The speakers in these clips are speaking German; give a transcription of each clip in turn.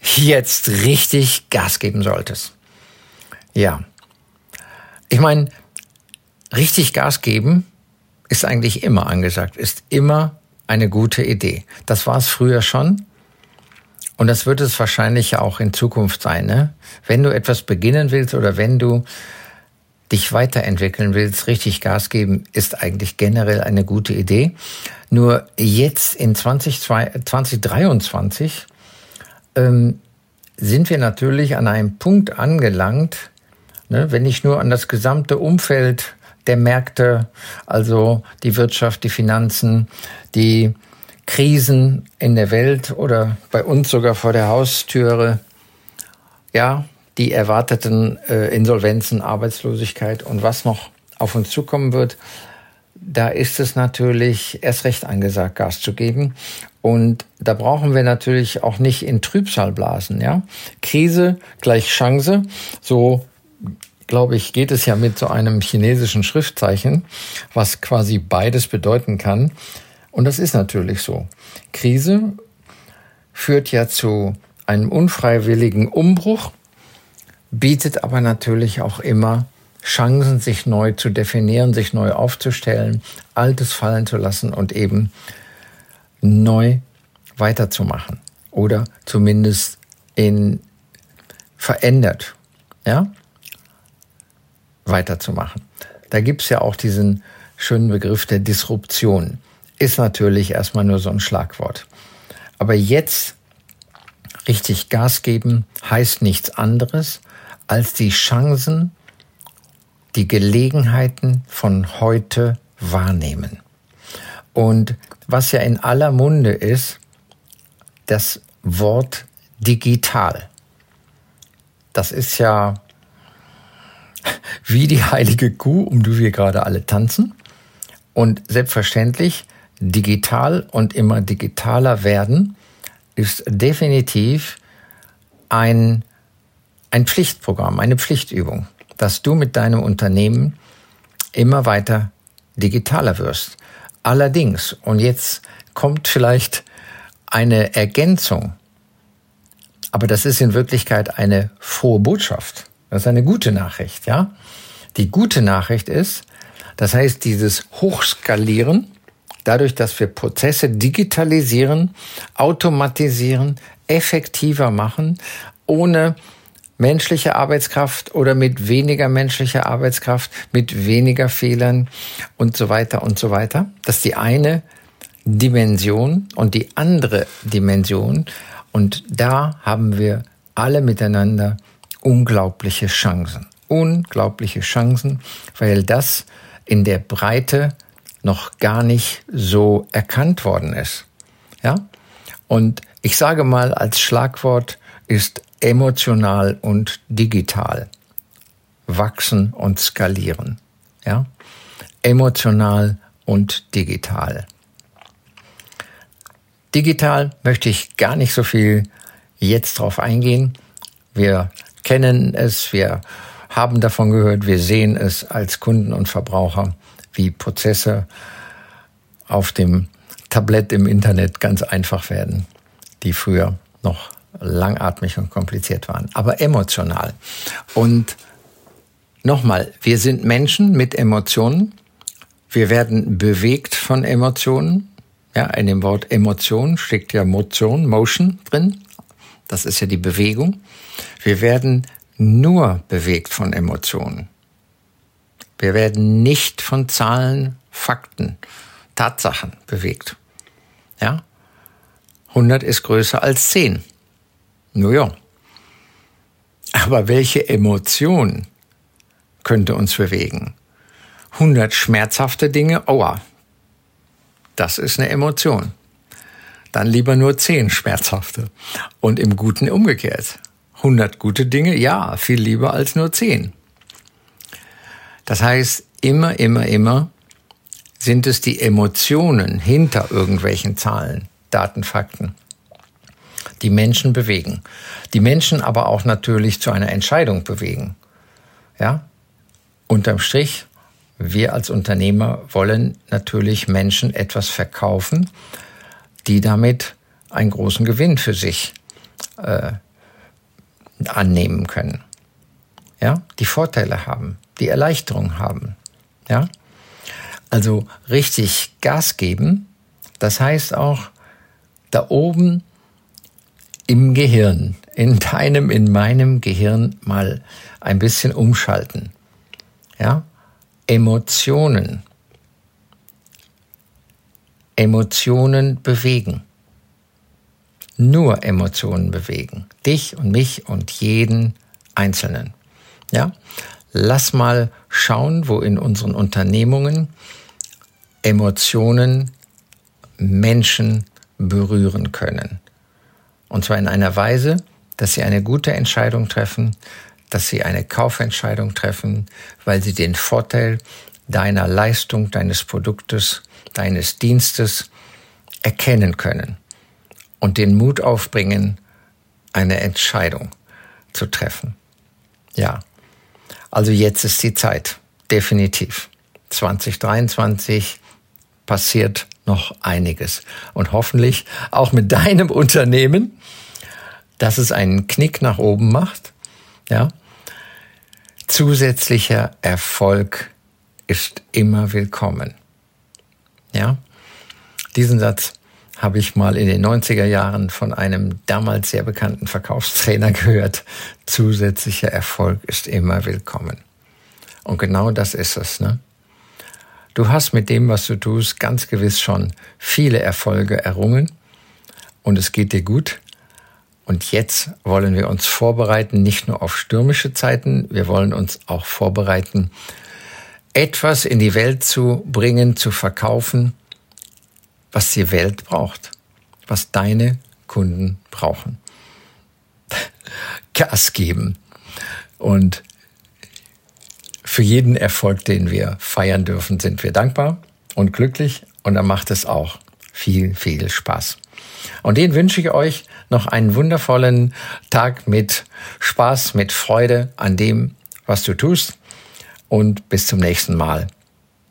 jetzt richtig Gas geben solltest. Ja. Ich meine, richtig Gas geben ist eigentlich immer angesagt, ist immer eine gute Idee. Das war es früher schon. Und das wird es wahrscheinlich auch in Zukunft sein. Ne? Wenn du etwas beginnen willst oder wenn du dich weiterentwickeln willst, richtig Gas geben, ist eigentlich generell eine gute Idee. Nur jetzt in 20, 2023 ähm, sind wir natürlich an einem Punkt angelangt, ne, wenn ich nur an das gesamte Umfeld der Märkte, also die Wirtschaft, die Finanzen, die Krisen in der Welt oder bei uns sogar vor der Haustüre, ja, die erwarteten äh, Insolvenzen, Arbeitslosigkeit und was noch auf uns zukommen wird, da ist es natürlich erst recht angesagt, Gas zu geben. Und da brauchen wir natürlich auch nicht in Trübsal blasen, ja. Krise gleich Chance. So, glaube ich, geht es ja mit so einem chinesischen Schriftzeichen, was quasi beides bedeuten kann. Und das ist natürlich so. Krise führt ja zu einem unfreiwilligen Umbruch, bietet aber natürlich auch immer Chancen, sich neu zu definieren, sich neu aufzustellen, Altes fallen zu lassen und eben neu weiterzumachen oder zumindest in verändert, ja, weiterzumachen. Da gibt's ja auch diesen schönen Begriff der Disruption. Ist natürlich erstmal nur so ein Schlagwort. Aber jetzt richtig Gas geben heißt nichts anderes, als die Chancen, die Gelegenheiten von heute wahrnehmen. Und was ja in aller Munde ist, das Wort digital. Das ist ja wie die heilige Kuh, um die wir gerade alle tanzen. Und selbstverständlich, digital und immer digitaler werden ist definitiv ein, ein Pflichtprogramm, eine Pflichtübung, dass du mit deinem Unternehmen immer weiter digitaler wirst. Allerdings, und jetzt kommt vielleicht eine Ergänzung, aber das ist in Wirklichkeit eine frohe Botschaft. Das ist eine gute Nachricht, ja? Die gute Nachricht ist, das heißt, dieses Hochskalieren, dadurch, dass wir Prozesse digitalisieren, automatisieren, effektiver machen, ohne menschliche Arbeitskraft oder mit weniger menschlicher Arbeitskraft, mit weniger Fehlern und so weiter und so weiter. Das ist die eine Dimension und die andere Dimension. Und da haben wir alle miteinander unglaubliche Chancen. Unglaubliche Chancen, weil das in der Breite noch gar nicht so erkannt worden ist. Ja? Und ich sage mal als Schlagwort ist emotional und digital. Wachsen und skalieren. Ja? Emotional und digital. Digital möchte ich gar nicht so viel jetzt drauf eingehen. Wir kennen es, wir haben davon gehört, wir sehen es als Kunden und Verbraucher, wie Prozesse auf dem Tablett im Internet ganz einfach werden, die früher noch langatmig und kompliziert waren, aber emotional. Und nochmal, wir sind Menschen mit Emotionen. Wir werden bewegt von Emotionen. Ja, in dem Wort Emotion steckt ja Motion, Motion drin. Das ist ja die Bewegung. Wir werden nur bewegt von Emotionen. Wir werden nicht von Zahlen, Fakten, Tatsachen bewegt. Ja? 100 ist größer als 10. Nur ja. Aber welche Emotion könnte uns bewegen? 100 schmerzhafte Dinge, aua, das ist eine Emotion. dann lieber nur zehn schmerzhafte. Und im Guten umgekehrt. 100 gute Dinge, ja, viel lieber als nur zehn. Das heißt, immer, immer, immer sind es die Emotionen hinter irgendwelchen Zahlen, Daten, Fakten, die Menschen bewegen. Die Menschen aber auch natürlich zu einer Entscheidung bewegen. Ja? Unterm Strich, wir als Unternehmer wollen natürlich Menschen etwas verkaufen, die damit einen großen Gewinn für sich äh, annehmen können. Ja, die Vorteile haben, die Erleichterung haben. Ja, also richtig Gas geben, das heißt auch da oben im Gehirn, in deinem, in meinem Gehirn mal ein bisschen umschalten. Ja, Emotionen. Emotionen bewegen. Nur Emotionen bewegen. Dich und mich und jeden Einzelnen. Ja? Lass mal schauen, wo in unseren Unternehmungen Emotionen Menschen berühren können. Und zwar in einer Weise, dass sie eine gute Entscheidung treffen, dass sie eine Kaufentscheidung treffen, weil sie den Vorteil deiner Leistung, deines Produktes, deines Dienstes erkennen können und den Mut aufbringen, eine Entscheidung zu treffen. Ja, also jetzt ist die Zeit, definitiv. 2023 passiert noch einiges und hoffentlich auch mit deinem Unternehmen, dass es einen Knick nach oben macht, ja, Zusätzlicher Erfolg ist immer willkommen. Ja? Diesen Satz habe ich mal in den 90er Jahren von einem damals sehr bekannten Verkaufstrainer gehört. Zusätzlicher Erfolg ist immer willkommen. Und genau das ist es, ne? Du hast mit dem, was du tust, ganz gewiss schon viele Erfolge errungen und es geht dir gut. Und jetzt wollen wir uns vorbereiten, nicht nur auf stürmische Zeiten, wir wollen uns auch vorbereiten, etwas in die Welt zu bringen, zu verkaufen, was die Welt braucht, was deine Kunden brauchen. Gas geben. Und für jeden Erfolg, den wir feiern dürfen, sind wir dankbar und glücklich und dann macht es auch viel, viel Spaß. Und den wünsche ich euch noch einen wundervollen Tag mit Spaß, mit Freude an dem, was du tust. Und bis zum nächsten Mal.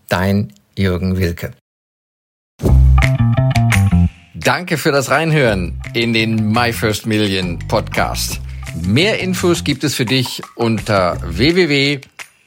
Dein Jürgen Wilke. Danke für das Reinhören in den My First Million Podcast. Mehr Infos gibt es für dich unter